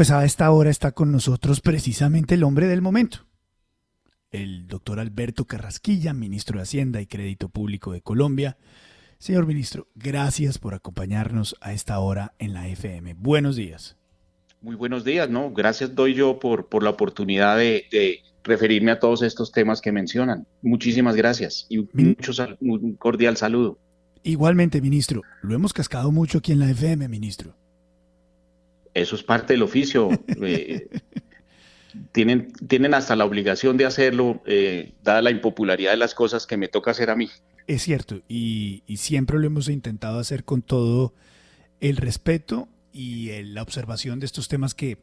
Pues a esta hora está con nosotros precisamente el hombre del momento, el doctor Alberto Carrasquilla, ministro de Hacienda y Crédito Público de Colombia. Señor ministro, gracias por acompañarnos a esta hora en la FM. Buenos días. Muy buenos días, ¿no? Gracias doy yo por, por la oportunidad de, referirme a todos estos temas que mencionan. Muchísimas gracias y mucho, un cordial saludo. Igualmente, ministro, lo hemos cascado mucho aquí en la FM, ministro. Eso es parte del oficio. Eh, tienen, tienen hasta la obligación de hacerlo, eh, dada la impopularidad de las cosas que me toca hacer a mí. Es cierto, y, siempre lo hemos intentado hacer con todo el respeto y la observación de estos temas que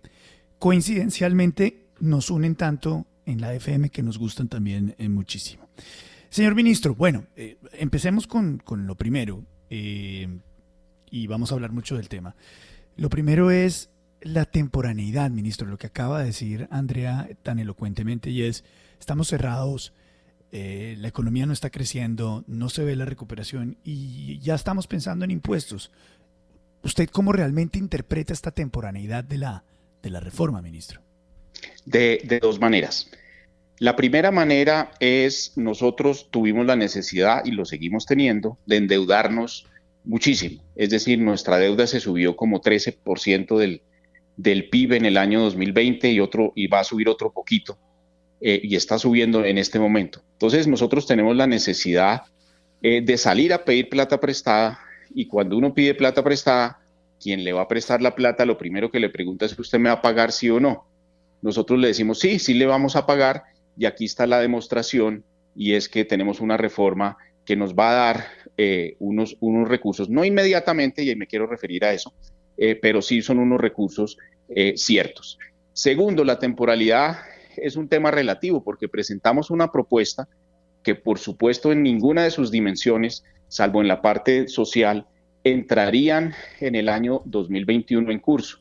coincidencialmente nos unen tanto en la FM que nos gustan también eh, muchísimo. Señor ministro, bueno, eh, empecemos con, lo primero y vamos a hablar mucho del tema. Lo primero es la temporaneidad, ministro, lo que acaba de decir Andrea tan elocuentemente, y es, estamos cerrados, eh, la economía no está creciendo, no se ve la recuperación y ya estamos pensando en impuestos. ¿Usted cómo realmente interpreta esta temporaneidad de la, de la reforma, ministro? De, de dos maneras. La primera manera es nosotros tuvimos la necesidad y lo seguimos teniendo de endeudarnos muchísimo. Es decir, nuestra deuda se subió como 13% del, del PIB en el año 2020 y, otro, y va a subir otro poquito. Eh, y está subiendo en este momento. Entonces nosotros tenemos la necesidad eh, de salir a pedir plata prestada y cuando uno pide plata prestada, quien le va a prestar la plata, lo primero que le pregunta es usted me va a pagar sí o no. Nosotros le decimos sí, sí le vamos a pagar y aquí está la demostración y es que tenemos una reforma que nos va a dar eh, unos, unos recursos, no inmediatamente, y ahí me quiero referir a eso, eh, pero sí son unos recursos eh, ciertos. Segundo, la temporalidad es un tema relativo porque presentamos una propuesta que por supuesto en ninguna de sus dimensiones, salvo en la parte social, entrarían en el año 2021 en curso.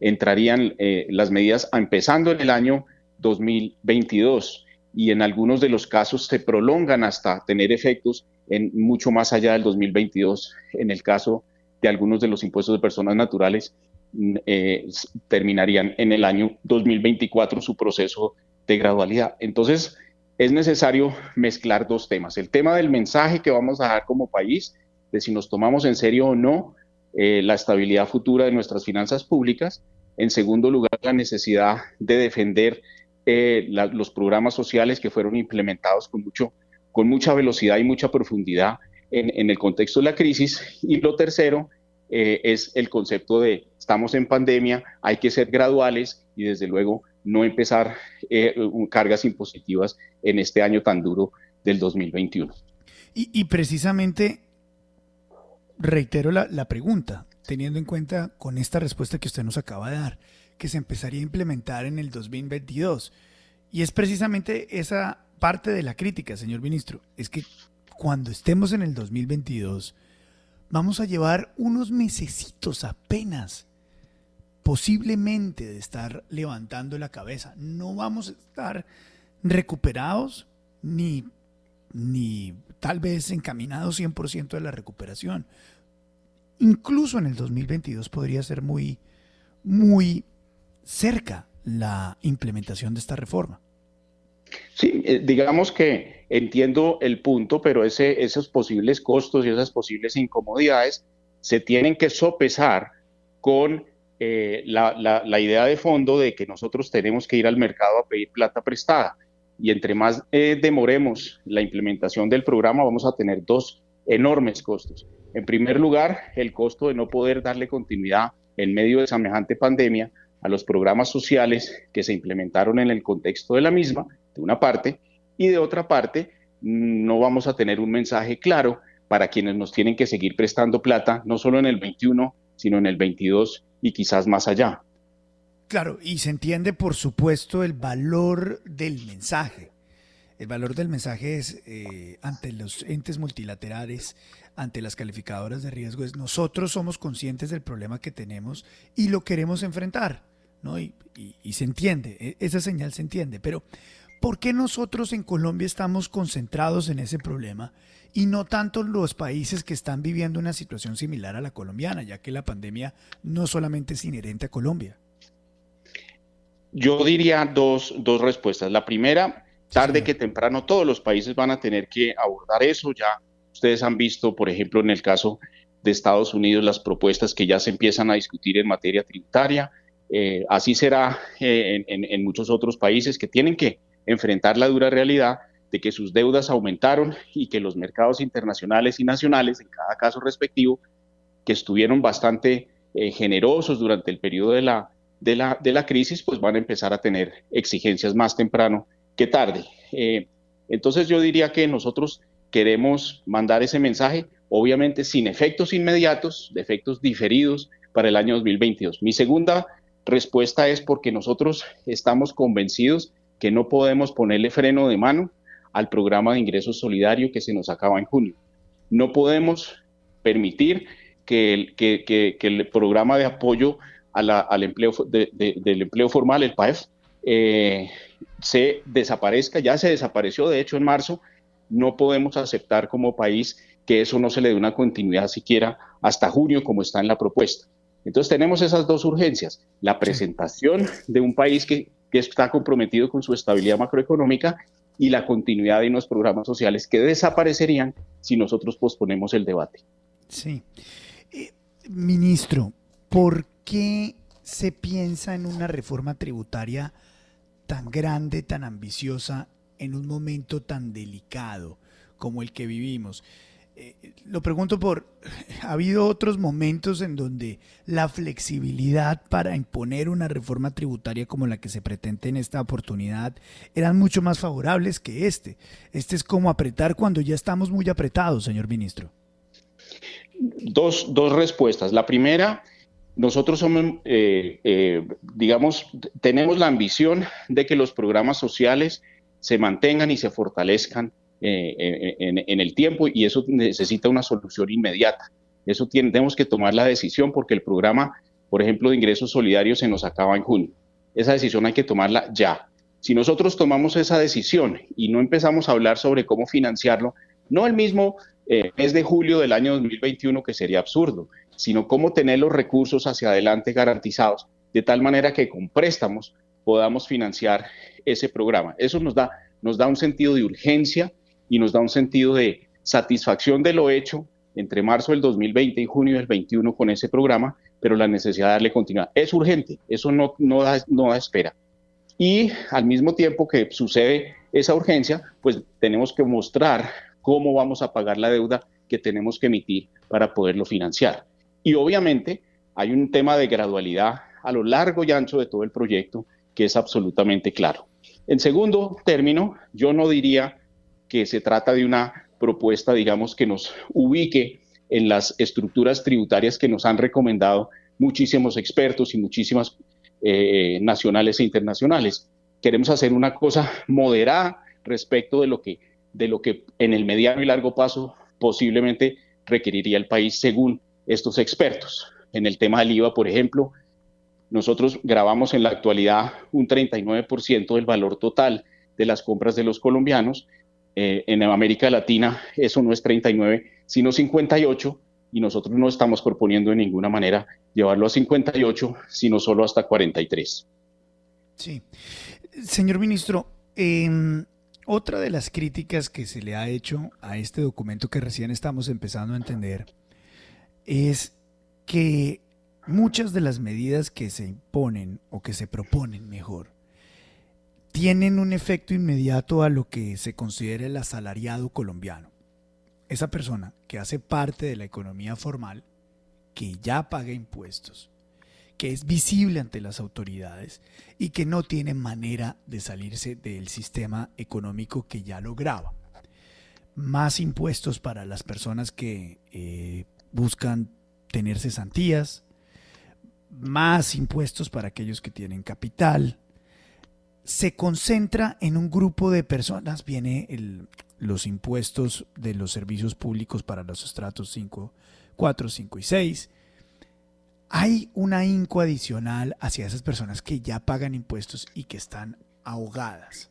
Entrarían las medidas empezando en el año 2022 y en algunos de los casos se prolongan hasta tener efectos en mucho más allá del 2022. En el caso de algunos de los impuestos de personas naturales mm, eh, terminarían en el año 2024 su proceso de gradualidad. Entonces, es necesario mezclar dos temas. El tema del mensaje que vamos a dar como país, de si nos tomamos en serio o no eh, la estabilidad futura de nuestras finanzas públicas. En segundo lugar, la necesidad de defender eh, los programas sociales que fueron implementados con, mucho, con mucha velocidad y mucha profundidad en, el contexto de la crisis. Y lo tercero eh, es el concepto de estamos en pandemia, hay que ser graduales y desde luego no empezar eh, cargas impositivas en este año tan duro del 2021. Y, precisamente reitero la, la pregunta, teniendo en cuenta con esta respuesta que usted nos acaba de dar, que se empezaría a implementar en el 2022. Y es precisamente esa parte de la crítica, señor ministro, es que cuando estemos en el 2022, vamos a llevar unos mesecitos apenas, posiblemente de estar levantando la cabeza. No vamos a estar recuperados ni, ni tal vez encaminados 100% de la recuperación. Incluso en el 2022 podría ser muy, muy cerca la implementación de esta reforma. Sí, eh, digamos que entiendo el punto, pero ese, esos posibles costos y esas posibles incomodidades se tienen que sopesar con eh, la, idea de fondo de que nosotros tenemos que ir al mercado a pedir plata prestada. Y entre más eh, demoremos la implementación del programa, vamos a tener dos enormes costos. En primer lugar, el costo de no poder darle continuidad en medio de semejante pandemia a los programas sociales que se implementaron en el contexto de la misma de una parte, y de otra parte, no vamos a tener un mensaje claro para quienes nos tienen que seguir prestando plata, no solo en el 21, sino en el 22 y quizás más allá. Claro, y se entiende, por supuesto, el valor del mensaje. El valor del mensaje es eh, ante los entes multilaterales, ante las calificadoras de riesgo, es nosotros somos conscientes del problema que tenemos y lo queremos enfrentar. ¿no? y se entiende, e, esa señal se entiende, pero ¿Por qué nosotros en Colombia estamos concentrados en ese problema y no tanto los países que están viviendo una situación similar a la colombiana, ya que la pandemia no solamente es inherente a Colombia? Yo diría dos, dos respuestas. La primera, tarde que temprano todos los países van a tener que abordar eso. Ya ustedes han visto, por ejemplo, en el caso de Estados Unidos, las propuestas que ya se empiezan a discutir en materia tributaria. Eh, así será eh, en, muchos otros países que tienen que enfrentar la dura realidad de que sus deudas aumentaron y que los mercados internacionales y nacionales, en cada caso respectivo, que estuvieron bastante eh, generosos durante el periodo de la, de, la, de la, crisis, pues van a empezar a tener exigencias más temprano que tarde. entonces yo diría que nosotros queremos mandar ese mensaje, obviamente sin efectos inmediatos, de efectos diferidos para el año 2022. Mi segunda respuesta es porque nosotros estamos convencidos que no podemos ponerle freno de mano al programa de ingresos solidario que se nos acaba en junio. No podemos permitir que el, que, el programa de apoyo al empleo del empleo formal, el PAEF, eh, se desaparezca. Ya se desapareció, de hecho, en marzo. No podemos aceptar como país que eso no se le dé una continuidad siquiera hasta junio, como está en la propuesta. Entonces tenemos esas dos urgencias, la presentación de un país que, está comprometido con su estabilidad macroeconómica y la continuidad de unos programas sociales que desaparecerían si nosotros posponemos el debate. Sí. Eh, ministro, ¿por qué se piensa en una reforma tributaria tan grande, tan ambiciosa, en un momento tan delicado como el que vivimos? Eh, lo pregunto por, ha habido otros momentos en donde la flexibilidad para imponer una reforma tributaria como la que se pretende en esta oportunidad eran mucho más favorables que este. Este es como apretar cuando ya estamos muy apretados, señor ministro. Dos, dos respuestas. La primera, nosotros somos, eh, eh, digamos, tenemos la ambición de que los programas sociales se mantengan y se fortalezcan eh, en, el tiempo y eso necesita una solución inmediata. Eso tenemos que tomar la decisión porque el programa, por ejemplo, de ingresos solidarios se nos acaba en junio. Esa decisión hay que tomarla ya. Si nosotros tomamos esa decisión y no empezamos a hablar sobre cómo financiarlo, no el mismo eh, mes de julio del año 2021, que sería absurdo, sino cómo tener los recursos hacia adelante garantizados, de tal manera que con préstamos podamos financiar ese programa. Eso nos da, nos da un sentido de urgencia y nos da un sentido de satisfacción de lo hecho entre marzo del 2020 y junio del 21 con ese programa, pero la necesidad de darle continuidad. Es urgente, eso no, no, da, no da espera. Y al mismo tiempo que sucede esa urgencia, pues tenemos que mostrar cómo vamos a pagar la deuda que tenemos que emitir para poderlo financiar. Y obviamente hay un tema de gradualidad a lo largo y ancho de todo el proyecto que es absolutamente claro. En segundo término, yo no diría que se trata de una propuesta, digamos, que nos ubique en las estructuras tributarias que nos han recomendado muchísimos expertos y muchísimas eh, nacionales e internacionales. Queremos hacer una cosa moderada respecto de lo que de lo que en el mediano y largo plazo posiblemente requeriría el país según estos expertos. En el tema del IVA, por ejemplo, nosotros grabamos en la actualidad un 39% del valor total de las compras de los colombianos eh, en América Latina eso no es 39, sino 58, y nosotros no estamos proponiendo de ninguna manera llevarlo a 58, sino solo hasta 43. Sí. Señor ministro, em, otra de las críticas que se le ha hecho a este documento que recién estamos empezando a entender es que muchas de las medidas que se imponen o que se proponen mejor tienen un efecto inmediato a lo que se considera el asalariado colombiano. Esa persona que hace parte de la economía formal, que ya paga impuestos, que es visible ante las autoridades y que no tiene manera de salirse del sistema económico que ya lo graba. Más impuestos para las personas que eh, buscan tener cesantías, más impuestos para aquellos que tienen capital, se concentra en un grupo de personas, viene los impuestos de los servicios públicos para los estratos 5, 4, 5 y 6. Hay una inco adicional hacia esas personas que ya pagan impuestos y que están ahogadas.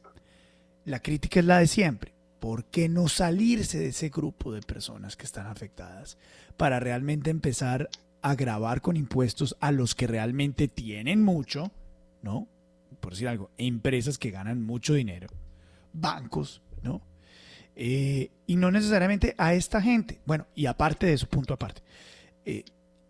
La crítica es la de siempre. ¿Por qué no salirse de ese grupo de personas que están afectadas para realmente empezar a grabar con impuestos a los que realmente tienen mucho, ¿no? por decir algo, empresas que ganan mucho dinero, bancos, ¿no? Eh, y no necesariamente a esta gente. Bueno, y aparte de eso, punto aparte, eh,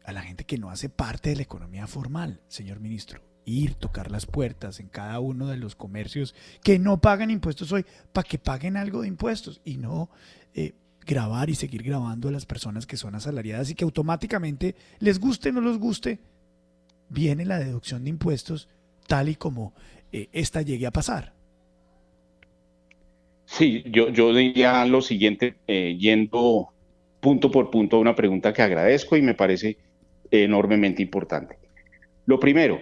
a la gente que no hace parte de la economía formal, señor ministro. Ir, tocar las puertas en cada uno de los comercios que no pagan impuestos hoy, para que paguen algo de impuestos y no eh, grabar y seguir grabando a las personas que son asalariadas y que automáticamente, les guste o no les guste, viene la deducción de impuestos tal y como esta llegue a pasar. Sí, yo, yo diría lo siguiente, eh, yendo punto por punto a una pregunta que agradezco y me parece enormemente importante. Lo primero,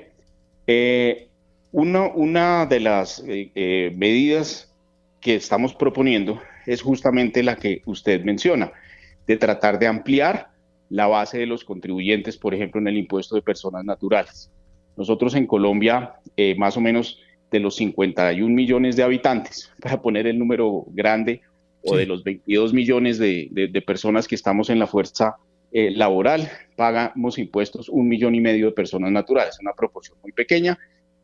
eh, una, una, de las eh, medidas que estamos proponiendo es justamente la que usted menciona, de tratar de ampliar la base de los contribuyentes, por ejemplo, en el impuesto de personas naturales. Nosotros en Colombia, más o menos de los 51 millones de habitantes, para poner el número grande, o de los 22 millones de, personas que estamos en la fuerza eh, laboral, pagamos impuestos un millón y medio de personas naturales, una proporción muy pequeña.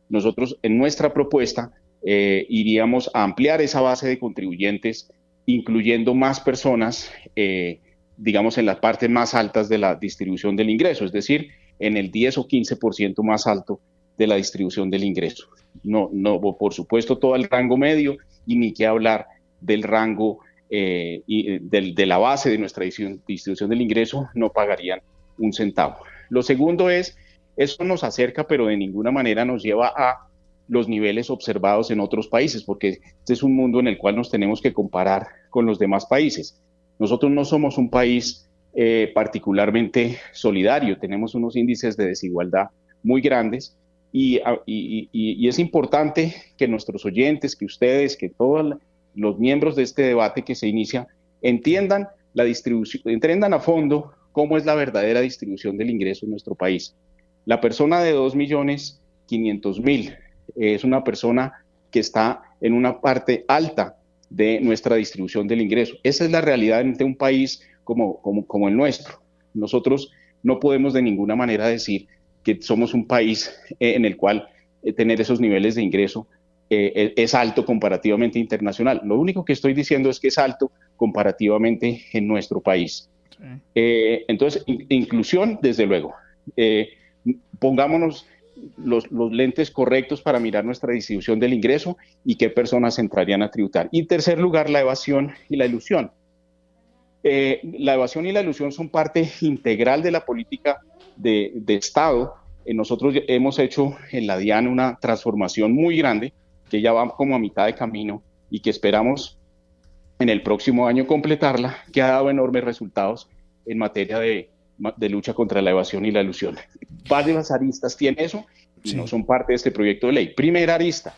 Nosotros en nuestra propuesta eh, iríamos a ampliar esa base de contribuyentes, incluyendo más personas, eh, digamos, en las partes más altas de la distribución del ingreso, es decir, en el 10 o 15% más alto de la distribución del ingreso. No, no, por supuesto, todo el rango medio y ni qué hablar del rango eh, eh, de, la base de nuestra distribución del ingreso, no pagarían un centavo. Lo segundo es, eso nos acerca, pero de ninguna manera nos lleva a los niveles observados en otros países, porque este es un mundo en el cual nos tenemos que comparar con los demás países. Nosotros no somos un país eh, particularmente solidario, tenemos unos índices de desigualdad muy grandes Ah, y, es importante que nuestros oyentes, que ustedes, que todos los miembros de este debate que se inicia entiendan la distribución, entiendan a fondo cómo es la verdadera distribución del ingreso en nuestro país. La persona de 2.500.000 es una persona que está en una parte alta de nuestra distribución del ingreso. Esa es la realidad de un país como, como, como el nuestro. Nosotros no podemos de ninguna manera decir que somos un país eh, en el cual eh, tener esos niveles de ingreso eh, es alto comparativamente internacional. Lo único que estoy diciendo es que es alto comparativamente en nuestro país. entonces, inclusión, desde luego. pongámonos los, lentes correctos para mirar nuestra distribución del ingreso y qué personas entrarían a tributar. Y en tercer lugar, la evasión y la ilusión. la evasión y la ilusión son parte integral de la política de, Estado, eh, nosotros hemos hecho en la DIAN una transformación muy grande que ya va como a mitad de camino y que esperamos en el próximo año completarla, que ha dado enormes resultados en materia de, lucha contra la evasión y la ilusión. Varias aristas tiene eso y no son parte de este proyecto de ley. Primera arista,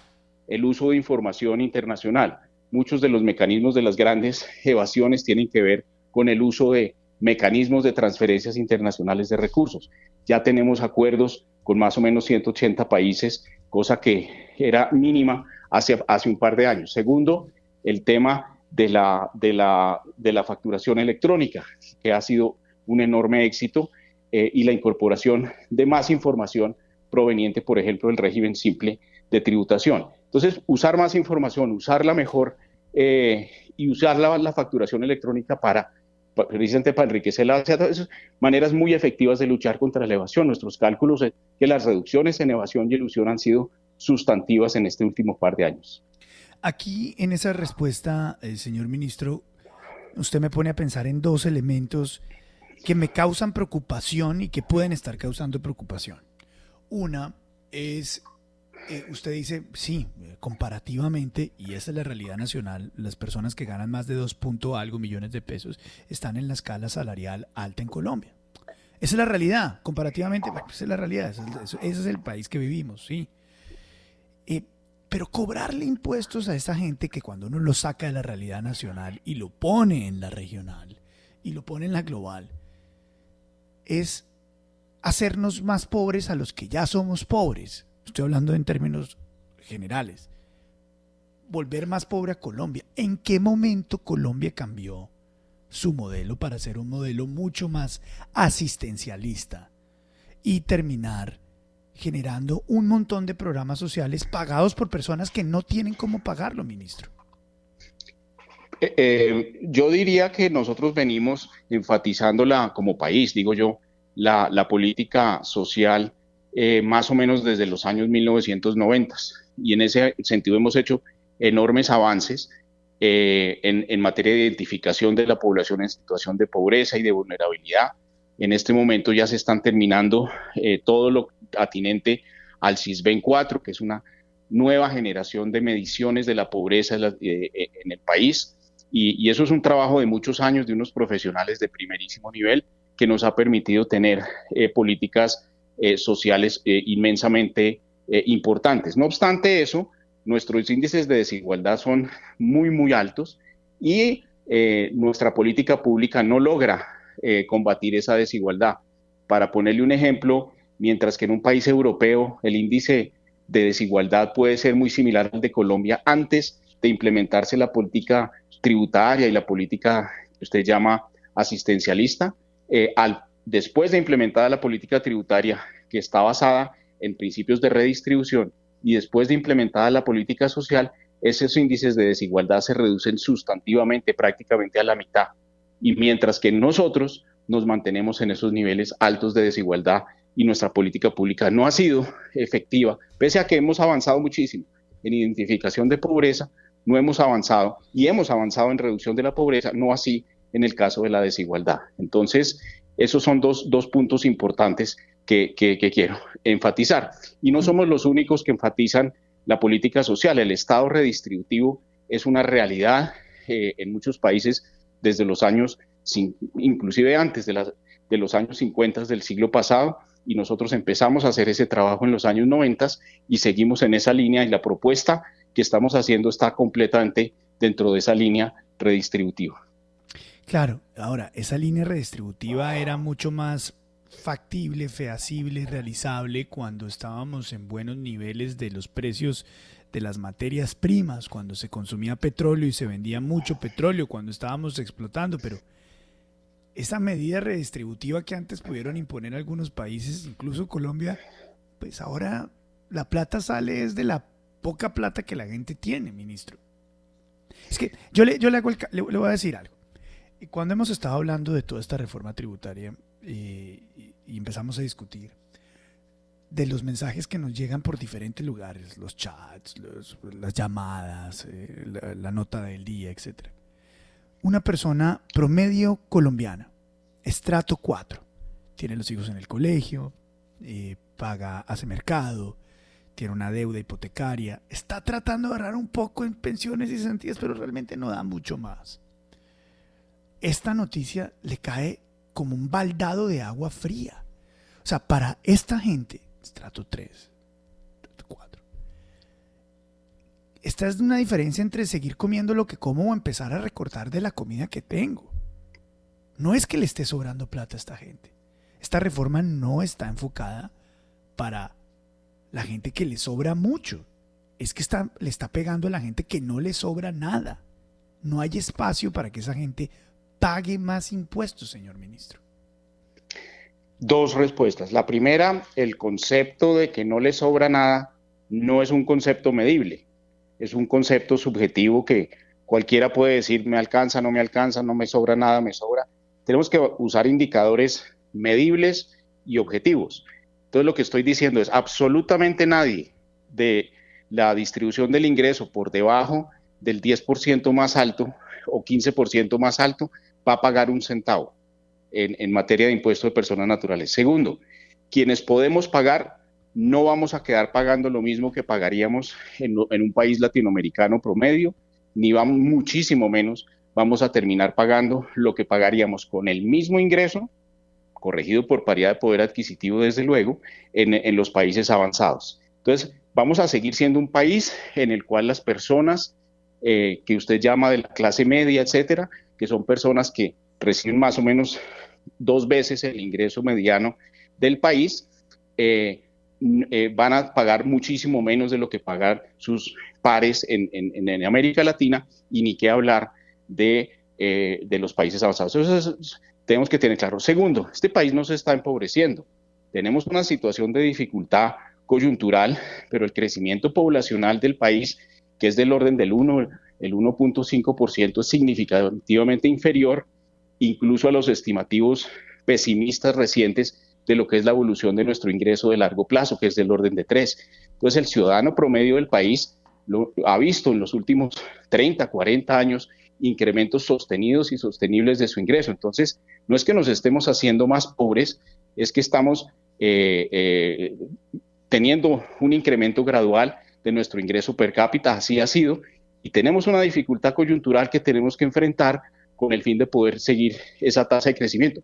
el uso de información internacional. Muchos de los mecanismos de las grandes evasiones tienen que ver con el uso de mecanismos de transferencias internacionales de recursos. Ya tenemos acuerdos con más o menos 180 países, cosa que era mínima hace, hace un par de años. Segundo, el tema de la, de la, de la facturación electrónica, que ha sido un enorme éxito, eh, y la incorporación de más información proveniente, por ejemplo, del régimen simple de tributación. Entonces, usar más información, usarla mejor eh, y usar la facturación electrónica para precisamente para enriquecer la base esas maneras muy efectivas de luchar contra la evasión. Nuestros cálculos es que las reducciones en evasión y ilusión han sido sustantivas en este último par de años. Aquí en esa respuesta, eh, señor ministro, usted me pone a pensar en dos elementos que me causan preocupación y que pueden estar causando preocupación. Una es eh, usted dice, sí, comparativamente, y esa es la realidad nacional, las personas que ganan más de 2 punto algo millones de pesos están en la escala salarial alta en Colombia. Esa es la realidad, comparativamente, esa es la realidad, ese es, el país que vivimos, sí. Eh, pero cobrarle impuestos a esa gente que cuando uno lo saca de la realidad nacional y lo pone en la regional y lo pone en la global, es hacernos más pobres a los que ya somos pobres. Estoy hablando en términos generales. Volver más pobre a Colombia. ¿En qué momento Colombia cambió su modelo para ser un modelo mucho más asistencialista y terminar generando un montón de programas sociales pagados por personas que no tienen cómo pagarlo, ministro. Eh, eh, yo diría que nosotros venimos enfatizándola como país, digo yo, la, política social eh, más o menos desde los años 1990 y en ese sentido hemos hecho enormes avances en, en, materia de identificación de la población en situación de pobreza y de vulnerabilidad. En este momento ya se están terminando todo lo atinente al CISBEN 4, que es una nueva generación de mediciones de la pobreza en el país y, eso es un trabajo de muchos años de unos profesionales de primerísimo nivel que nos ha permitido tener eh, políticas eh, sociales eh, inmensamente importantes. No obstante eso, nuestros índices de desigualdad son muy, muy altos y nuestra política pública no logra combatir esa desigualdad. Para ponerle un ejemplo, mientras que en un país europeo el índice de desigualdad puede ser muy similar al de Colombia antes de implementarse la política tributaria y la política que usted llama asistencialista, eh, al, después de implementada la política tributaria que está basada en principios de redistribución y después de implementada la política social, esos índices de desigualdad se reducen sustantivamente, prácticamente a la mitad. Y mientras que nosotros nos mantenemos en esos niveles altos de desigualdad y nuestra política pública no ha sido efectiva, pese a que hemos avanzado muchísimo en identificación de pobreza, no hemos avanzado y hemos avanzado en reducción de la pobreza, no así en el caso de la desigualdad. Entonces, esos son dos, puntos importantes que, quiero enfatizar. Y no somos los únicos que enfatizan la política social. El Estado redistributivo es una realidad eh, en muchos países desde los años, inclusive antes de, de los años 50 del siglo pasado, y nosotros empezamos a hacer ese trabajo en los años 90 y seguimos en esa línea y la propuesta que estamos haciendo está completamente dentro de esa línea redistributiva. Claro, ahora, esa línea redistributiva era mucho más factible, feasible, realizable cuando estábamos en buenos niveles de los precios de las materias primas, cuando se consumía petróleo y se vendía mucho petróleo, cuando estábamos explotando, pero esa medida redistributiva que antes pudieron imponer algunos países, incluso Colombia, pues ahora la plata sale desde la poca plata que la gente tiene, ministro. Es que yo le, yo le, voy a decir algo. Cuando hemos estado hablando de toda esta reforma tributaria y, empezamos a discutir de los mensajes que nos llegan por diferentes lugares, los chats, las llamadas, eh, la, nota del día, etc. Una persona promedio colombiana, estrato 4, tiene los hijos en el colegio, eh, paga, hace mercado, tiene una deuda hipotecaria, está tratando de ahorrar un poco en pensiones y sentidas, pero realmente no da mucho más. Esta noticia le cae como un baldado de agua fría. O sea, para esta gente, estrato 3, estrato 4, esta es una diferencia entre seguir comiendo lo que como o empezar a recortar de la comida que tengo. No es que le esté sobrando plata a esta gente. Esta reforma no está enfocada para la gente que le sobra mucho. Es que está, le está pegando a la gente que no le sobra nada. No hay espacio para que esa gente pague más impuestos, señor ministro. Dos respuestas. La primera, el concepto de que no le sobra nada no es un concepto medible, es un concepto subjetivo que cualquiera puede decir me alcanza, no me alcanza, no me sobra nada, me sobra. Tenemos que usar indicadores medibles y objetivos. Entonces lo que estoy diciendo es absolutamente nadie de la distribución del ingreso por debajo del 10% más alto o 15% más alto va a pagar un centavo en, materia de impuesto de personas naturales. Segundo, quienes podemos pagar no vamos a quedar pagando lo mismo que pagaríamos en, en un país latinoamericano promedio, ni vamos muchísimo menos vamos a terminar pagando lo que pagaríamos con el mismo ingreso corregido por paridad de poder adquisitivo, desde luego, en, los países avanzados. Entonces, vamos a seguir siendo un país en el cual las personas eh, que usted llama de la clase media, etcétera, que son personas que reciben más o menos dos veces el ingreso mediano del país, eh, eh, van a pagar muchísimo menos de lo que pagan sus pares en, en América Latina y ni qué hablar de, de los países avanzados. Eso es, tenemos que tener claro. Segundo, este país no se está empobreciendo. tenemos una situación de dificultad coyuntural, pero el crecimiento poblacional del país, que es del orden del 1, el 1.5%, es significativamente inferior incluso a los estimativos pesimistas recientes de lo que es la evolución de nuestro ingreso de largo plazo, que es del orden de 3. Entonces, el ciudadano promedio del país lo, ha visto en los últimos 30, 40 años incrementos sostenidos y sostenibles de su ingreso. Entonces, no es que nos estemos haciendo más pobres, es que estamos eh, eh, teniendo un incremento gradual de nuestro ingreso per cápita, así ha sido, y tenemos una dificultad coyuntural que tenemos que enfrentar con el fin de poder seguir esa tasa de crecimiento.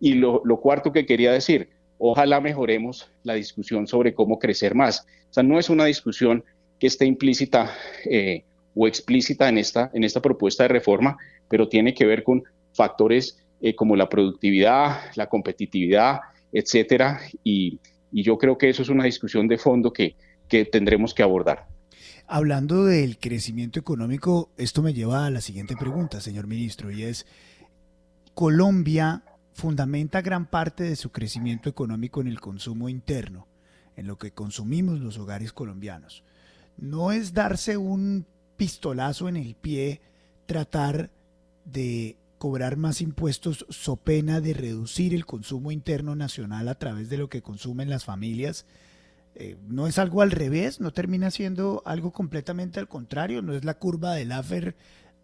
Y lo, cuarto que quería decir, ojalá mejoremos la discusión sobre cómo crecer más. O sea, no es una discusión que esté implícita eh, o explícita en esta, en esta propuesta de reforma, pero tiene que ver con factores eh, como la productividad, la competitividad, etcétera. Y, yo creo que eso es una discusión de fondo que, que tendremos que abordar. Hablando del crecimiento económico, esto me lleva a la siguiente pregunta, señor ministro, y es, Colombia fundamenta gran parte de su crecimiento económico en el consumo interno, en lo que consumimos los hogares colombianos. No es darse un pistolazo en el pie tratar de cobrar más impuestos so pena de reducir el consumo interno nacional a través de lo que consumen las familias. Eh, ¿No es algo al revés? ¿No termina siendo algo completamente al contrario? ¿No es la curva del AFER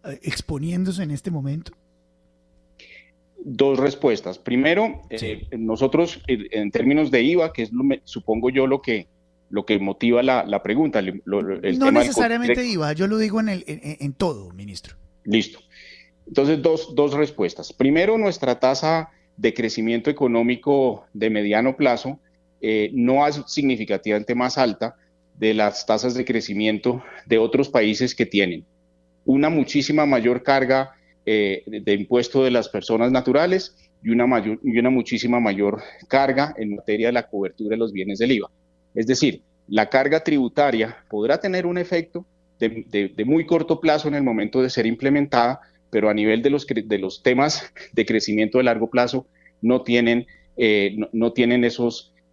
eh, exponiéndose en este momento? Dos respuestas. Primero, eh, nosotros en términos de IVA, que es supongo yo lo que, lo que motiva la, pregunta. no necesariamente IVA, yo lo digo en, el, en, todo, ministro. Listo. Entonces, dos, dos respuestas. Primero, nuestra tasa de crecimiento económico de mediano plazo eh, no es significativamente más alta de las tasas de crecimiento de otros países que tienen una muchísima mayor carga eh, de impuesto de las personas naturales y una, y una muchísima mayor carga en materia de la cobertura de los bienes del IVA. Es decir, la carga tributaria podrá tener un efecto de, muy corto plazo en el momento de ser implementada, pero a nivel de los, de los temas de crecimiento de largo plazo no tienen, eh,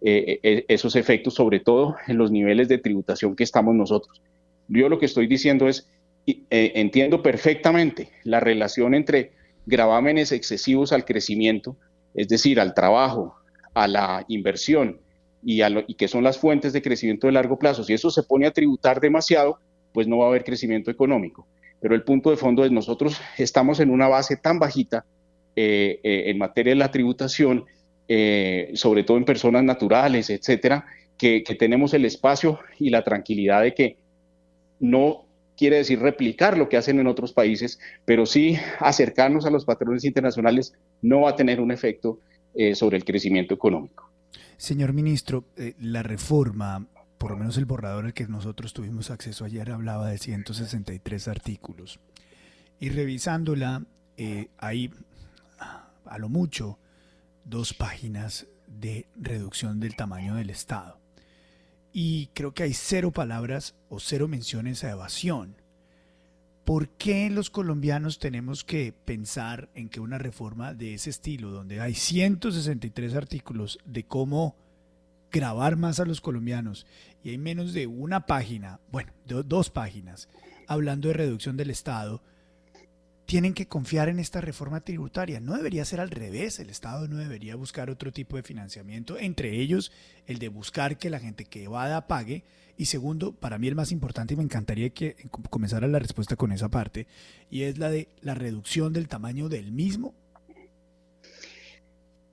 eh, eh, esos efectos, sobre todo en los niveles de tributación que estamos nosotros. Yo lo que estoy diciendo es, entiendo perfectamente la relación entre gravámenes excesivos al crecimiento, es decir, al trabajo, a la inversión y, que son las fuentes de crecimiento de largo plazo. Si eso se pone a tributar demasiado, pues no va a haber crecimiento económico. Pero el punto de fondo es nosotros estamos en una base tan bajita eh, eh, en materia de la tributación, eh, sobre todo en personas naturales, etcétera, que, que tenemos el espacio y la tranquilidad de que no quiere decir replicar lo que hacen en otros países, pero sí acercarnos a los patrones internacionales no va a tener un efecto sobre el crecimiento económico. Señor ministro, la reforma, por lo menos el borrador al que nosotros tuvimos acceso ayer, hablaba de 163 artículos. Y revisándola, eh, hay a lo mucho dos páginas de reducción del tamaño del Estado. Y creo que hay cero palabras o cero menciones a evasión. ¿Por qué los colombianos tenemos que pensar en que una reforma de ese estilo, donde hay 163 artículos de cómo grabar más a los colombianos y hay menos de una página, bueno, dos páginas, hablando de reducción del Estado, tienen que confiar en esta reforma tributaria. No debería ser al revés, el Estado no debería buscar otro tipo de financiamiento, entre ellos el de buscar que la gente que evada pague. Y segundo, para mí el más importante, y me encantaría que comenzara la respuesta con esa parte, y es la de la reducción del tamaño del mismo.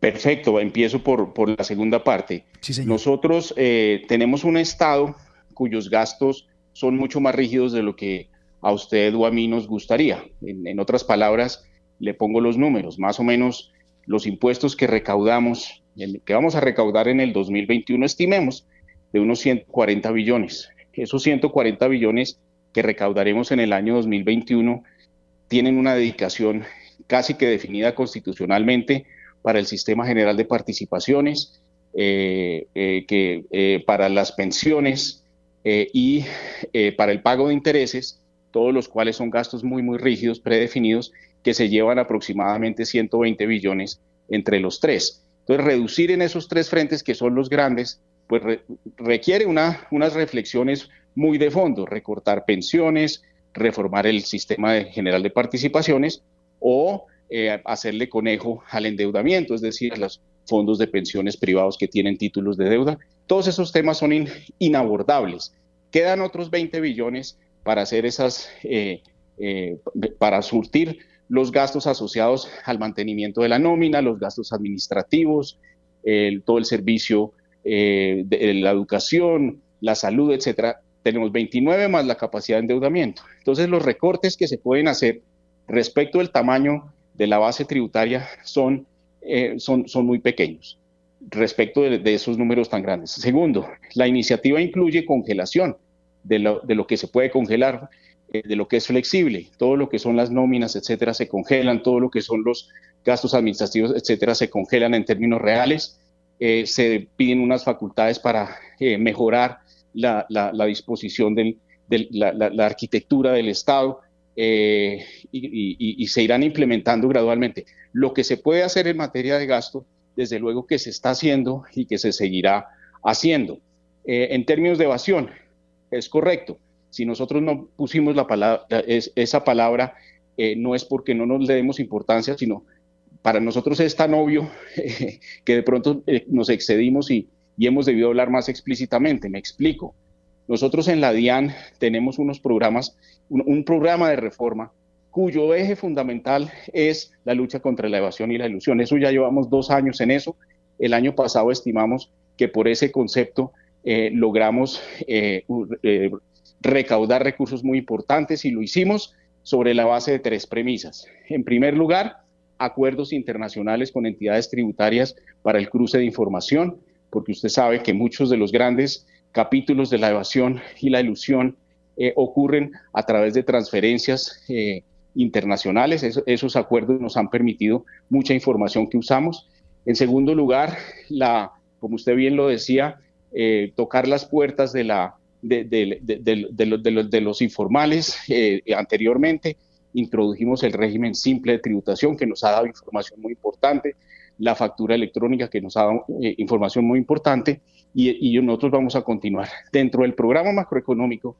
Perfecto, empiezo por, la segunda parte. Nosotros eh, tenemos un Estado cuyos gastos son mucho más rígidos de lo que a usted o a mí nos gustaría. En, otras palabras, le pongo los números, más o menos los impuestos que recaudamos, que vamos a recaudar en el 2021, estimemos, de unos 140 billones. Esos 140 billones que recaudaremos en el año 2021 tienen una dedicación casi que definida constitucionalmente para el Sistema General de Participaciones, eh, eh, que, eh, para las pensiones y para el pago de intereses todos los cuales son gastos muy, muy rígidos, predefinidos, que se llevan aproximadamente 120 billones entre los tres. Entonces, reducir en esos tres frentes que son los grandes, pues requiere una, unas reflexiones muy de fondo, recortar pensiones, reformar el sistema general de participaciones o eh, hacerle conejo al endeudamiento, es decir, a los fondos de pensiones privados que tienen títulos de deuda. Todos esos temas son inabordables. Quedan otros 20 billones para hacer esas, eh, eh, para surtir los gastos asociados al mantenimiento de la nómina, los gastos administrativos, todo el servicio de la educación, la salud, etcétera. Tenemos 29 más la capacidad de endeudamiento. Entonces, los recortes que se pueden hacer respecto del tamaño de la base tributaria son, eh, son, son muy pequeños respecto de, esos números tan grandes. Segundo, la iniciativa incluye congelación de lo, de lo que se puede congelar, eh, de lo que es flexible. Todo lo que son las nóminas, etcétera, se congelan. Todo lo que son los gastos administrativos, etcétera, se congelan en términos reales. Eh, se piden unas facultades para mejorar la, la, disposición de la, la arquitectura del Estado. Eh, y, se irán implementando gradualmente. Lo que se puede hacer en materia de gasto, desde luego que se está haciendo y que se seguirá haciendo. Eh, en términos de evasión, es correcto. Si nosotros no pusimos la palabra, esa palabra, eh, no es porque no nos le demos importancia, sino para nosotros es tan obvio que de pronto nos excedimos y, y hemos debido hablar más explícitamente. Me explico. Nosotros en la DIAN tenemos unos programas, un, programa de reforma cuyo eje fundamental es la lucha contra la evasión y la ilusión. Eso ya llevamos dos años en eso. El año pasado estimamos que por ese concepto eh, logramos eh, eh, recaudar recursos muy importantes y lo hicimos sobre la base de tres premisas. En primer lugar, acuerdos internacionales con entidades tributarias para el cruce de información, porque usted sabe que muchos de los grandes capítulos de la evasión y la ilusión eh, ocurren a través de transferencias eh, internacionales. esos acuerdos nos han permitido mucha información que usamos. En segundo lugar, como usted bien lo decía, eh, tocar las puertas de, de los informales. anteriormente introdujimos el régimen simple de tributación que nos ha dado información muy importante, la factura electrónica que nos ha dado información muy importante y, nosotros vamos a continuar. Dentro del programa macroeconómico,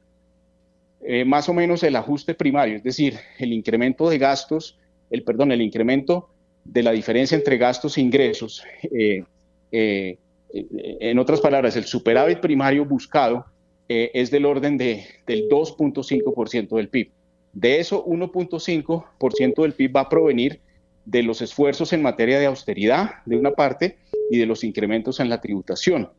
eh, más o menos el ajuste primario, es decir, el incremento de gastos, el perdón, el incremento de la diferencia entre gastos e ingresos, eh, eh, en otras palabras, el superávit primario buscado es del orden de, del 2.5% del PIB. De eso, 1.5% del PIB va a provenir de los esfuerzos en materia de austeridad, de una parte, y de los incrementos en la tributación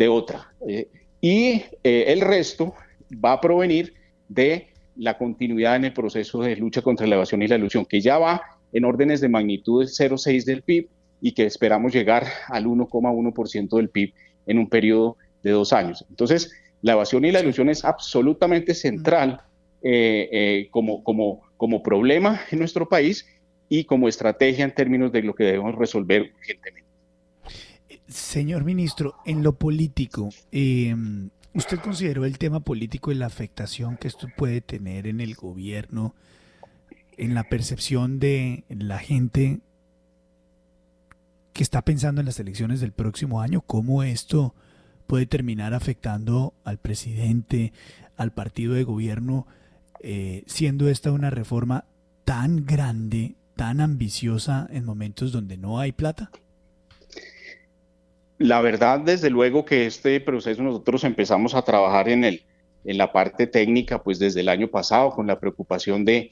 de otra. Eh, y eh, el resto va a provenir de la continuidad en el proceso de lucha contra la evasión y la ilusión, que ya va en órdenes de magnitud del 0,6 del PIB y que esperamos llegar al 1,1% del PIB en un periodo de dos años. Entonces, la evasión y la ilusión es absolutamente central eh, como, como, como problema en nuestro país y como estrategia en términos de lo que debemos resolver urgentemente. Señor ministro, en lo político, em, ¿usted consideró el tema político y la afectación que esto puede tener en el gobierno, en la percepción de la gente que está pensando en las elecciones del próximo año? ¿Cómo esto puede terminar afectando al presidente, al partido de gobierno, eh, siendo esta una reforma tan grande, tan ambiciosa en momentos donde no hay plata? La verdad, desde luego que este proceso nosotros empezamos a trabajar en, el, en la parte técnica pues desde el año pasado con la preocupación de,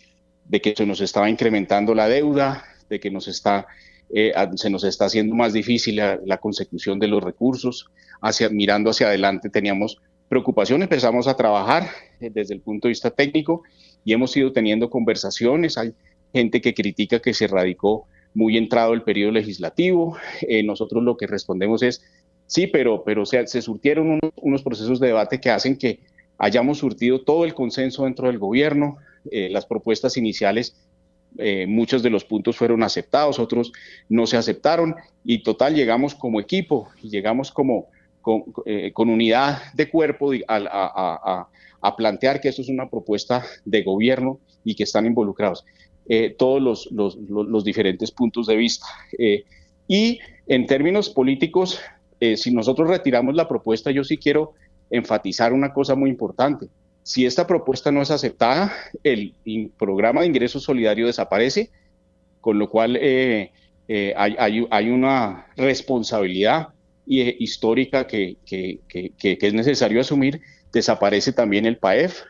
que se nos estaba incrementando la deuda, de que nos está, eh, se nos está haciendo más difícil la, consecución de los recursos. Hacia, mirando hacia adelante teníamos preocupación, empezamos a trabajar eh, desde el punto de vista técnico y hemos ido teniendo conversaciones. Hay gente que critica que se radicó muy entrado el periodo legislativo. Eh, nosotros lo que respondemos es, sí, pero, pero se, surtieron unos, procesos de debate que hacen que hayamos surtido todo el consenso dentro del gobierno. Eh, las propuestas iniciales, eh, muchos de los puntos fueron aceptados, otros no se aceptaron y total llegamos como equipo y llegamos como con, unidad de cuerpo a plantear que esto es una propuesta de gobierno y que están involucrados. Eh, todos los, diferentes puntos de vista. Eh, Y en términos políticos, eh, si nosotros retiramos la propuesta, yo sí quiero enfatizar una cosa muy importante. Si esta propuesta no es aceptada, el programa de ingreso solidario desaparece, con lo cual eh, hay, una responsabilidad histórica que, es necesario asumir. Desaparece también el PAEF,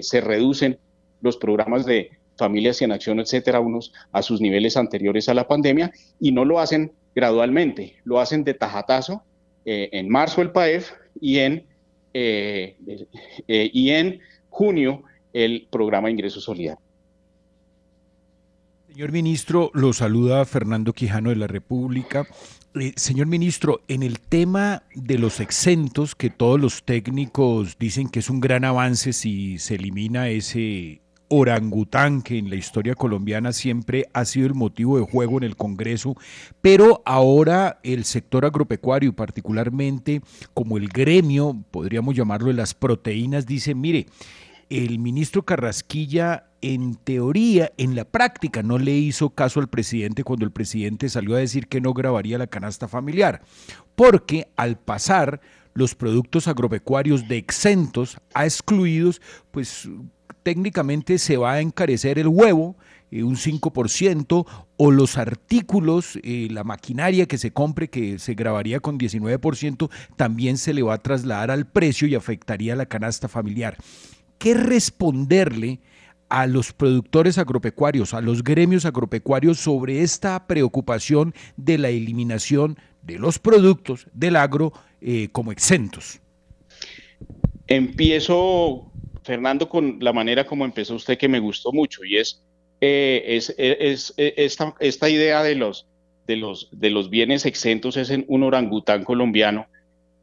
se reducen los programas de familias en acción, etcétera, unos a sus niveles anteriores a la pandemia y no lo hacen gradualmente, lo hacen de tajatazo en marzo el PAEF y en eh, eh, y en junio el programa ingreso solidario. Señor ministro, lo saluda Fernando Quijano de la República. Eh, señor ministro, en el tema de los exentos, que todos los técnicos dicen que es un gran avance si se elimina ese orangután que en la historia colombiana siempre ha sido el motivo de juego en el Congreso, pero ahora el sector agropecuario, particularmente como el gremio, podríamos llamarlo de las proteínas, dice, mire, el ministro Carrasquilla en teoría, en la práctica, no le hizo caso al presidente cuando el presidente salió a decir que no grabaría la canasta familiar, porque al pasar los productos agropecuarios de exentos a excluidos, pues técnicamente se va a encarecer el huevo eh, un 5% o los artículos, eh, la maquinaria que se compre que se grabaría con 19%, también se le va a trasladar al precio y afectaría la canasta familiar. ¿Qué responderle a los productores agropecuarios, a los gremios agropecuarios sobre esta preocupación de la eliminación de los productos del agro eh, como exentos? Empiezo Fernando, con la manera como empezó usted que me gustó mucho y es, eh, es, es, esta, esta, idea de los, de, los, de los bienes exentos es en un orangután colombiano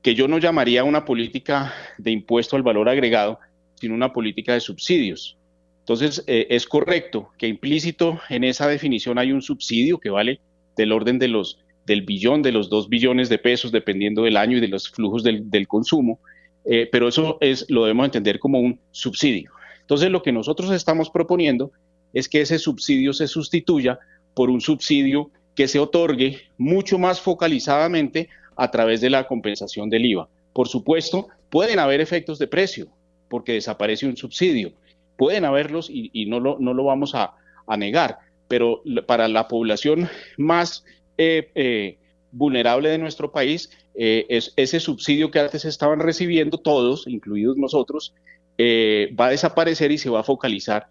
que yo no llamaría una política de impuesto al valor agregado, sino una política de subsidios. Entonces, eh, es correcto que implícito en esa definición hay un subsidio que vale del orden de los, del billón, de los dos billones de pesos, dependiendo del año y de los flujos del consumo, eh, pero eso es, lo debemos entender como un subsidio. Entonces, lo que nosotros estamos proponiendo es que ese subsidio se sustituya por un subsidio que se otorgue mucho más focalizadamente a través de la compensación del IVA. Por supuesto, pueden haber efectos de precio porque desaparece un subsidio. Pueden haberlos y, no, lo, no, lo, vamos a, negar, pero para la población más eh, eh, vulnerable de nuestro país, eh, es, ese subsidio que antes estaban recibiendo todos, incluidos nosotros, eh, va a desaparecer y se va a focalizar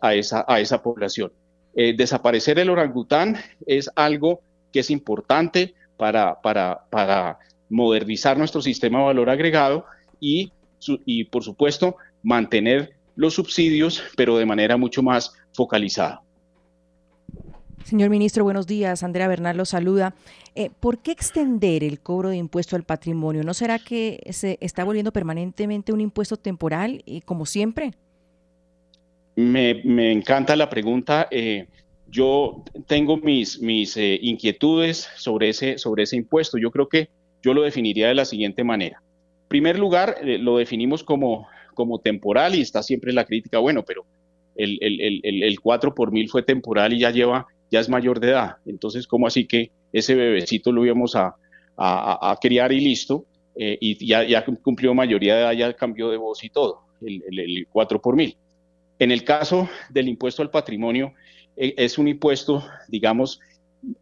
a, esa, población. Eh, desaparecer el orangután es algo que es importante para, modernizar nuestro sistema de valor agregado y, por supuesto, mantener los subsidios, pero de manera mucho más focalizada. Señor ministro, buenos días. Andrea Bernal lo saluda. Eh, ¿Por qué extender el cobro de impuesto al patrimonio? ¿No será que se está volviendo permanentemente un impuesto temporal y como siempre? Me, encanta la pregunta. Eh, yo tengo mis, mis eh, inquietudes sobre ese, sobre ese impuesto. Yo creo que yo lo definiría de la siguiente manera. En primer lugar, lo definimos como, como temporal y está siempre la crítica, bueno, pero el, el, el, el 4 por mil fue temporal y ya lleva ya es mayor de edad. Entonces, ¿cómo así que ese bebecito lo íbamos a, a, criar y listo? Eh, y ya, ya, cumplió mayoría de edad, ya cambió de voz y todo, el, el, 4 por mil. En el caso del impuesto al patrimonio, eh, es un impuesto, digamos,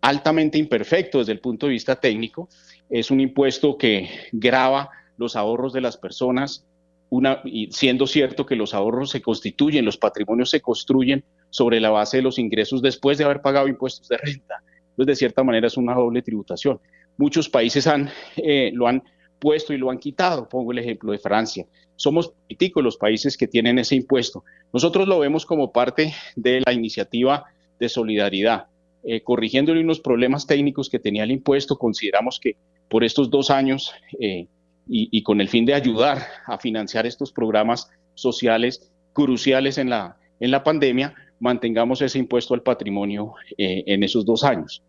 altamente imperfecto desde el punto de vista técnico. Es un impuesto que grava los ahorros de las personas, una, y siendo cierto que los ahorros se constituyen, los patrimonios se construyen sobre la base de los ingresos después de haber pagado impuestos de renta. Entonces, de cierta manera, es una doble tributación. Muchos países han, eh, lo han puesto y lo han quitado. Pongo el ejemplo de Francia. Somos políticos los países que tienen ese impuesto. Nosotros lo vemos como parte de la iniciativa de solidaridad. Eh, corrigiéndole unos problemas técnicos que tenía el impuesto, consideramos que por estos dos años eh, y, con el fin de ayudar a financiar estos programas sociales cruciales en la, en la pandemia, mantengamos ese impuesto al patrimonio eh, en esos dos años.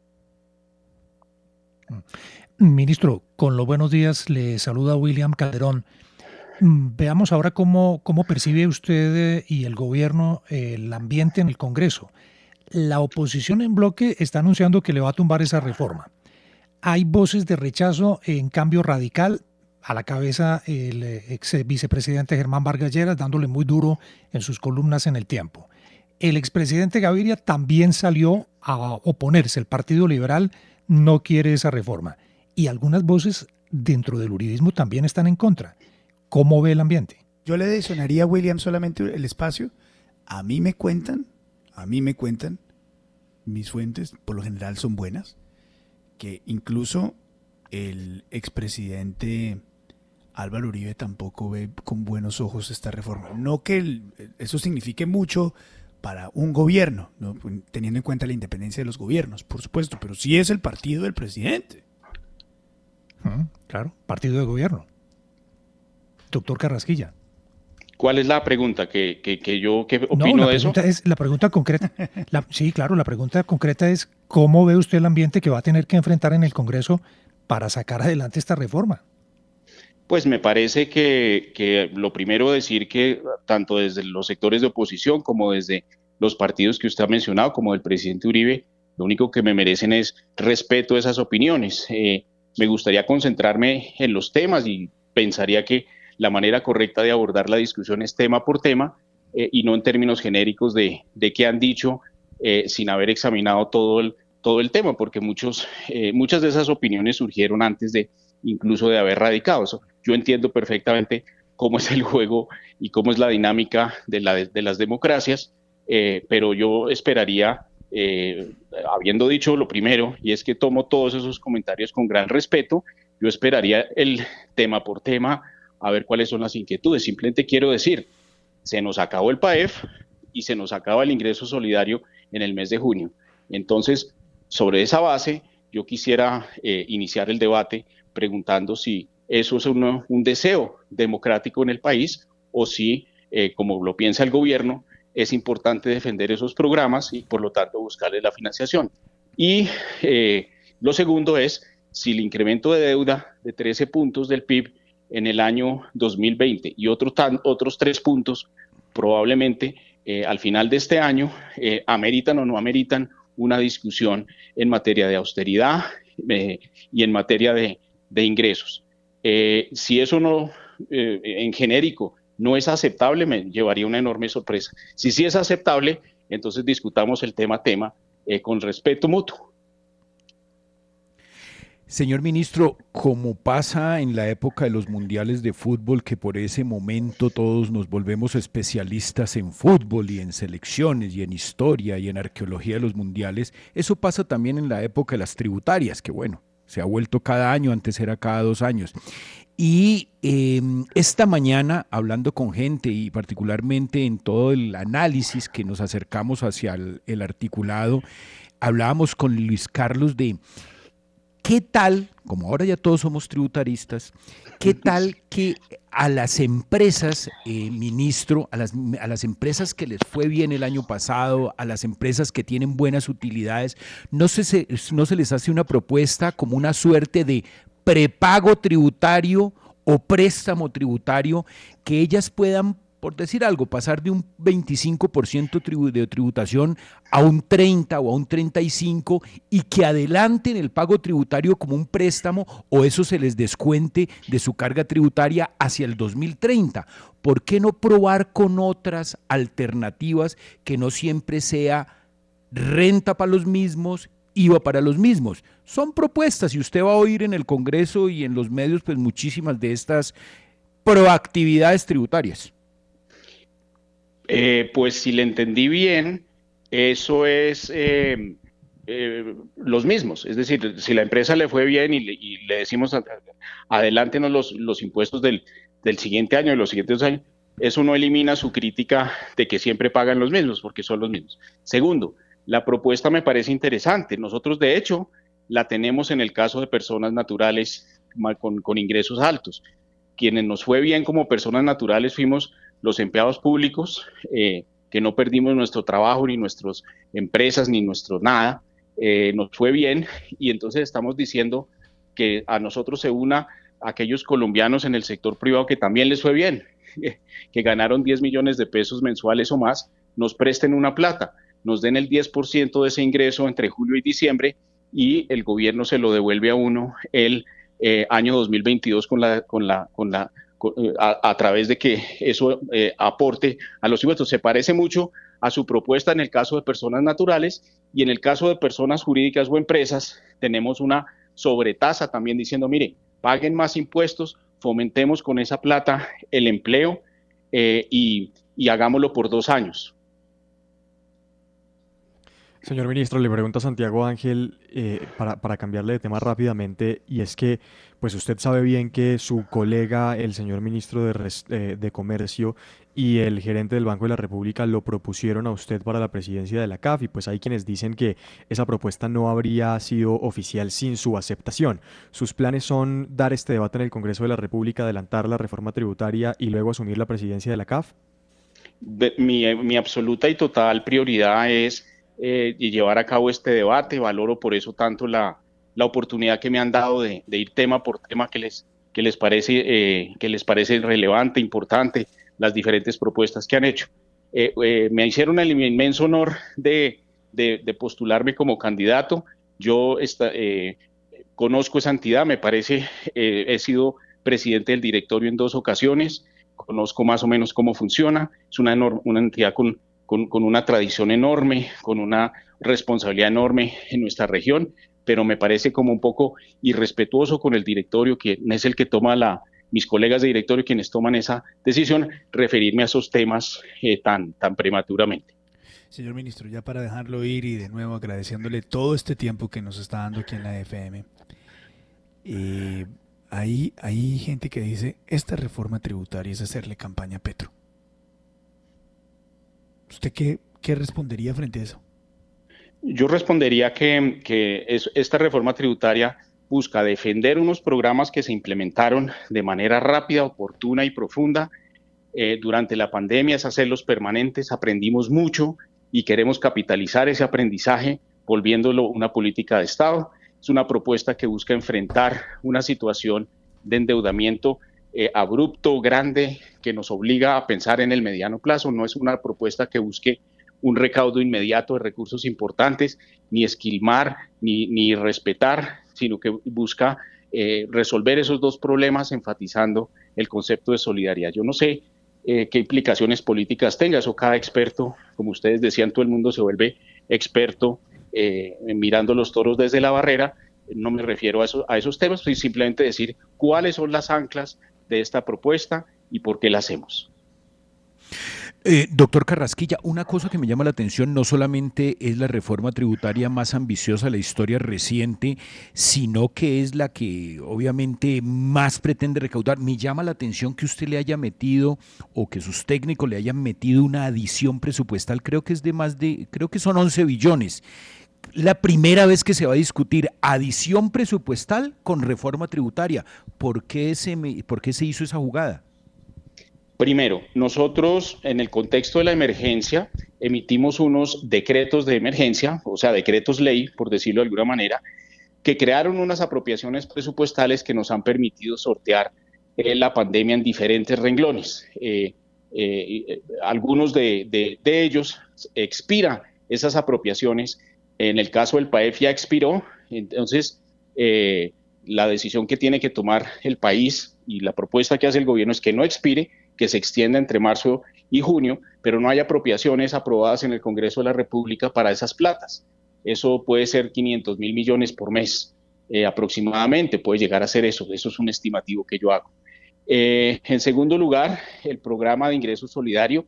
Ministro, con los buenos días le saluda William Calderón. Mm, veamos ahora cómo, cómo percibe usted eh, y el gobierno el ambiente en el Congreso. La oposición en bloque está anunciando que le va a tumbar esa reforma. hay voces de rechazo en cambio radical. A la cabeza el ex vicepresidente Germán Vargas Lleras dándole muy duro en sus columnas en el tiempo. El expresidente Gaviria también salió a oponerse. El Partido Liberal no quiere esa reforma. Y algunas voces dentro del uribismo también están en contra. ¿Cómo ve el ambiente? Yo le adicionaría a William solamente el espacio. A mí me cuentan, a mí me cuentan, mis fuentes por lo general son buenas, que incluso el expresidente Álvaro Uribe tampoco ve con buenos ojos esta reforma. No que eso signifique mucho para un gobierno, teniendo en cuenta la independencia de los gobiernos, por supuesto, pero sí es el partido del presidente. claro, partido de gobierno. Doctor Carrasquilla. ¿Cuál es la pregunta que, que, yo qué opino de eso? Es, la pregunta concreta, sí, claro, la pregunta concreta es ¿cómo ve usted el ambiente que va a tener que enfrentar en el Congreso para sacar adelante esta reforma? Pues me parece que, lo primero decir que tanto desde los sectores de oposición como desde los partidos que usted ha mencionado, como el presidente Uribe, lo único que me merecen es respeto a esas opiniones. Eh, me gustaría concentrarme en los temas y pensaría que la manera correcta de abordar la discusión es tema por tema eh, y no en términos genéricos de, qué han dicho eh, sin haber examinado todo el, todo el tema, porque muchos, muchas de esas opiniones surgieron antes de incluso de haber radicado. Eso, yo entiendo perfectamente cómo es el juego y cómo es la dinámica de, la, de las democracias, pero yo esperaría, habiendo dicho lo primero, y es que tomo todos esos comentarios con gran respeto, yo esperaría el tema por tema, a ver cuáles son las inquietudes. Simplemente quiero decir, se nos acabó el PAEF y se nos acaba el ingreso solidario en el mes de junio. Entonces, sobre esa base, yo quisiera eh, iniciar el debate preguntando si eso es un deseo democrático en el país o si, eh, como lo piensa el gobierno, es importante defender esos programas y por lo tanto buscarles la financiación. Y eh, lo segundo es si el incremento de deuda de 13 puntos del PIB en el año 2020 y otros otros tres puntos probablemente eh, al final de este año eh, ameritan o no ameritan una discusión en materia de austeridad eh, y en materia de, ingresos. si eso no, en genérico, no es aceptable, me llevaría una enorme sorpresa. Si sí es aceptable, entonces discutamos el tema tema con respeto mutuo. Señor ministro, como pasa en la época de los mundiales de fútbol, que por ese momento todos nos volvemos especialistas en fútbol y en selecciones y en historia y en arqueología de los mundiales, eso pasa también en la época de las tributarias, que bueno, se ha vuelto cada año, antes era cada dos años. Y em, esta mañana, hablando con gente y particularmente en todo el análisis que nos acercamos hacia el articulado, hablábamos con Luis Carlos de ¿Qué tal, como ahora ya todos somos tributaristas, qué tal que a las empresas, eh, ministro, a las, a las empresas que les fue bien el año pasado, a las empresas que tienen buenas utilidades, no se, no se les hace una propuesta como una suerte de prepago tributario o préstamo tributario que ellas puedan por decir algo, pasar de un 25% de tributación a un 30 o a un 35 y que adelanten el pago tributario como un préstamo o eso se les descuente de su carga tributaria hacia el 2030. ¿Por qué no probar con otras alternativas que no siempre sea renta para los mismos IVA para los mismos. Son propuestas y usted va a oír en el Congreso y en los medios pues muchísimas de estas proactividades tributarias. Eh, pues si le entendí bien, eso es eh, eh, los mismos. Es decir, si la empresa le fue bien y le, decimos adelántenos los, impuestos del, siguiente año, de los siguientes años, eso no elimina su crítica de que siempre pagan los mismos, porque son los mismos. Segundo, la propuesta me parece interesante. Nosotros, de hecho, la tenemos en el caso de personas naturales con ingresos altos. Quienes nos fue bien como personas naturales fuimos los empleados públicos, eh, que no perdimos nuestro trabajo, ni nuestras empresas, ni nuestro nada, eh, nos fue bien. Y entonces estamos diciendo que a nosotros se una aquellos colombianos en el sector privado que también les fue bien, que ganaron 10 millones de pesos mensuales o más, nos presten una plata, nos den el 10% de ese ingreso entre julio y diciembre y el gobierno se lo devuelve a uno el eh, año 2022 con la, con la, con la, eh, a, través de que eso eh, aporte a los impuestos. Se parece mucho a su propuesta en el caso de personas naturales y en el caso de personas jurídicas o empresas tenemos una sobretasa también diciendo, mire, paguen más impuestos, fomentemos con esa plata el empleo y, y hagámoslo por dos años. Señor ministro, le pregunto a Santiago Ángel eh, para, cambiarle de tema rápidamente y es que pues usted sabe bien que su colega, el señor ministro de, eh, de, Comercio y el gerente del Banco de la República lo propusieron a usted para la presidencia de la CAF y pues hay quienes dicen que esa propuesta no habría sido oficial sin su aceptación. ¿Sus planes son dar este debate en el Congreso de la República, adelantar la reforma tributaria y luego asumir la presidencia de la CAF? mi absoluta y total prioridad es eh, y llevar a cabo este debate. Valoro por eso tanto la, la oportunidad que me han dado de, ir tema por tema que les, que les, parece, eh, que les parece relevante, importante, las diferentes propuestas que han hecho. Eh, me hicieron el inmenso honor de, de, postularme como candidato. Yo esta, conozco esa entidad, me parece, he sido presidente del directorio en dos ocasiones, conozco más o menos cómo funciona, es una, una entidad con con, una tradición enorme, con una responsabilidad enorme en nuestra región, pero me parece como un poco irrespetuoso con el directorio, que es el que toma la, mis colegas de directorio quienes toman esa decisión, referirme a esos temas eh, tan, tan prematuramente. Señor ministro, ya para dejarlo ir y de nuevo agradeciéndole todo este tiempo que nos está dando aquí en la FM, eh, hay, hay gente que dice, esta reforma tributaria es hacerle campaña a Petro. ¿Usted qué, qué respondería frente a eso? Yo respondería que, esta reforma tributaria busca defender unos programas que se implementaron de manera rápida, oportuna y profunda eh, durante la pandemia, es hacerlos permanentes, aprendimos mucho y queremos capitalizar ese aprendizaje volviéndolo una política de Estado. Es una propuesta que busca enfrentar una situación de endeudamiento eh, abrupto, grande, que nos obliga a pensar en el mediano plazo. No es una propuesta que busque un recaudo inmediato de recursos importantes, ni esquilmar, ni, ni respetar, sino que busca eh, resolver esos dos problemas enfatizando el concepto de solidaridad. Yo no sé eh, qué implicaciones políticas tenga, eso cada experto, como ustedes decían, todo el mundo se vuelve experto mirando los toros desde la barrera, no me refiero a, a esos temas, sino simplemente decir cuáles son las anclas de esta propuesta y por qué la hacemos. Eh, doctor Carrasquilla, una cosa que me llama la atención no solamente es la reforma tributaria más ambiciosa de la historia reciente, sino que es la que obviamente más pretende recaudar. Me llama la atención que usted le haya metido o que sus técnicos le hayan metido una adición presupuestal, creo que es de más de, creo que son 11 billones la primera vez que se va a discutir adición presupuestal con reforma tributaria. ¿Por qué se, por qué se hizo esa jugada? Primero, nosotros en el contexto de la emergencia emitimos unos decretos de emergencia, o sea, decretos ley, por decirlo de alguna manera, que crearon unas apropiaciones presupuestales que nos han permitido sortear eh, la pandemia en diferentes renglones. Eh, eh, algunos de ellos expiran esas apropiaciones en el caso del PAEF ya expiró, entonces eh, la decisión que tiene que tomar el país y la propuesta que hace el gobierno es que no expire, que se extienda entre marzo y junio, pero no hay apropiaciones aprobadas en el Congreso de la República para esas platas. Eso puede ser 500 mil millones por mes eh, aproximadamente, puede llegar a ser eso, eso es un estimativo que yo hago. Eh, en segundo lugar, el programa de ingreso solidario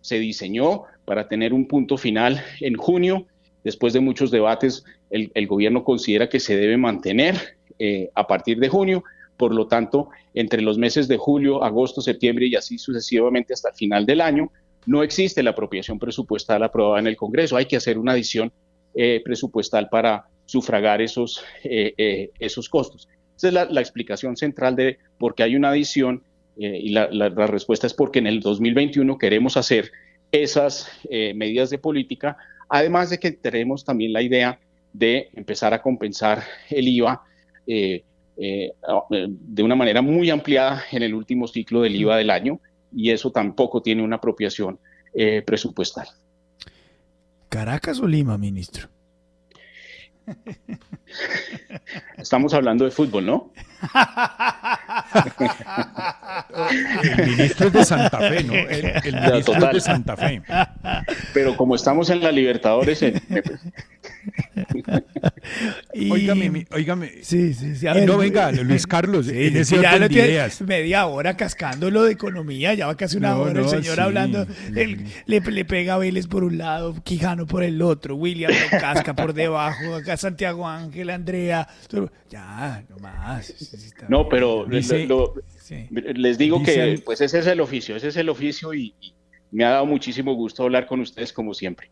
se diseñó para tener un punto final en junio Después de muchos debates, el, gobierno considera que se debe mantener eh, a partir de junio. Por lo tanto, entre los meses de julio, agosto, septiembre y así sucesivamente hasta el final del año, no existe la apropiación presupuestal aprobada en el Congreso. Hay que hacer una adición eh, presupuestal para sufragar esos, eh, esos costos. Esa es la, explicación central de por qué hay una adición y la, la, respuesta es porque en el 2021 queremos hacer esas medidas de política Además de que tenemos también la idea de empezar a compensar el IVA eh, eh, de una manera muy ampliada en el último ciclo del IVA del año y eso tampoco tiene una apropiación eh, presupuestal. ¿Caracas o Lima, ministro? Estamos hablando de fútbol, ¿no? El ministro es de Santa Fe, ¿no? El, el ministro es de Santa Fe. Pero como estamos en la Libertadores, eh, me- Y- Óigame, mi- óigame. Sí, sí, sí. a Y ver, no venga, Luis Carlos, Sí, en ese sí, ya tiene ideas. media hora cascándolo de economía, ya va casi una No, hora el no, señor sí. hablando, el- le, le pega a Vélez por un lado, Quijano por el otro, William lo casca por debajo, acá Santiago Ángel, Andrea, todo- ya, no más. no, pero Dice- lo- lo- Sí. les digo que pues ese es el oficio, ese es el oficio y, y me ha dado muchísimo gusto hablar con ustedes como siempre.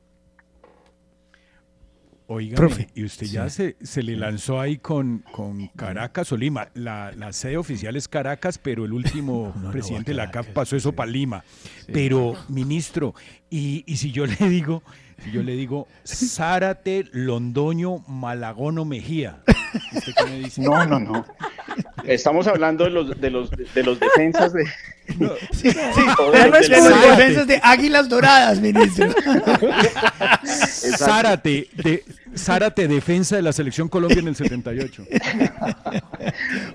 Profe. y usted ya se, se le lanzó ahí con, con Caracas o Lima. La, la sede oficial es Caracas, pero el último No, no, presidente de la CAF pasó eso sí. para Lima. Pero, ministro, y, y si yo le digo, si yo le digo Zárate, Londoño, Malagono, Mejía, ¿usted qué me dice? No, no, no. Estamos hablando de los de los de los defensas de Sí, sí, Todo de los defensas de Águilas Doradas, ministro. Zárate, de, Zárate, defensa de la selección Colombia en el 78.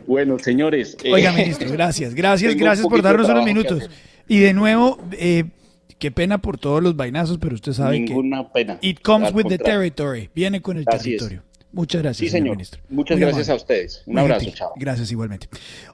Bueno, señores. eh, Oiga, ministro, gracias, gracias, gracias por darnos unos minutos. Y de nuevo, eh, qué pena por todos los vainazos, pero usted sabe que Ninguna pena. it comes Al with the territory, viene con el Así es. territorio. Muchas gracias, Sí, señor señor. ministro. Muchas Muy gracias amable. a ustedes. Un Muy abrazo, gentil. chao. Gracias igualmente.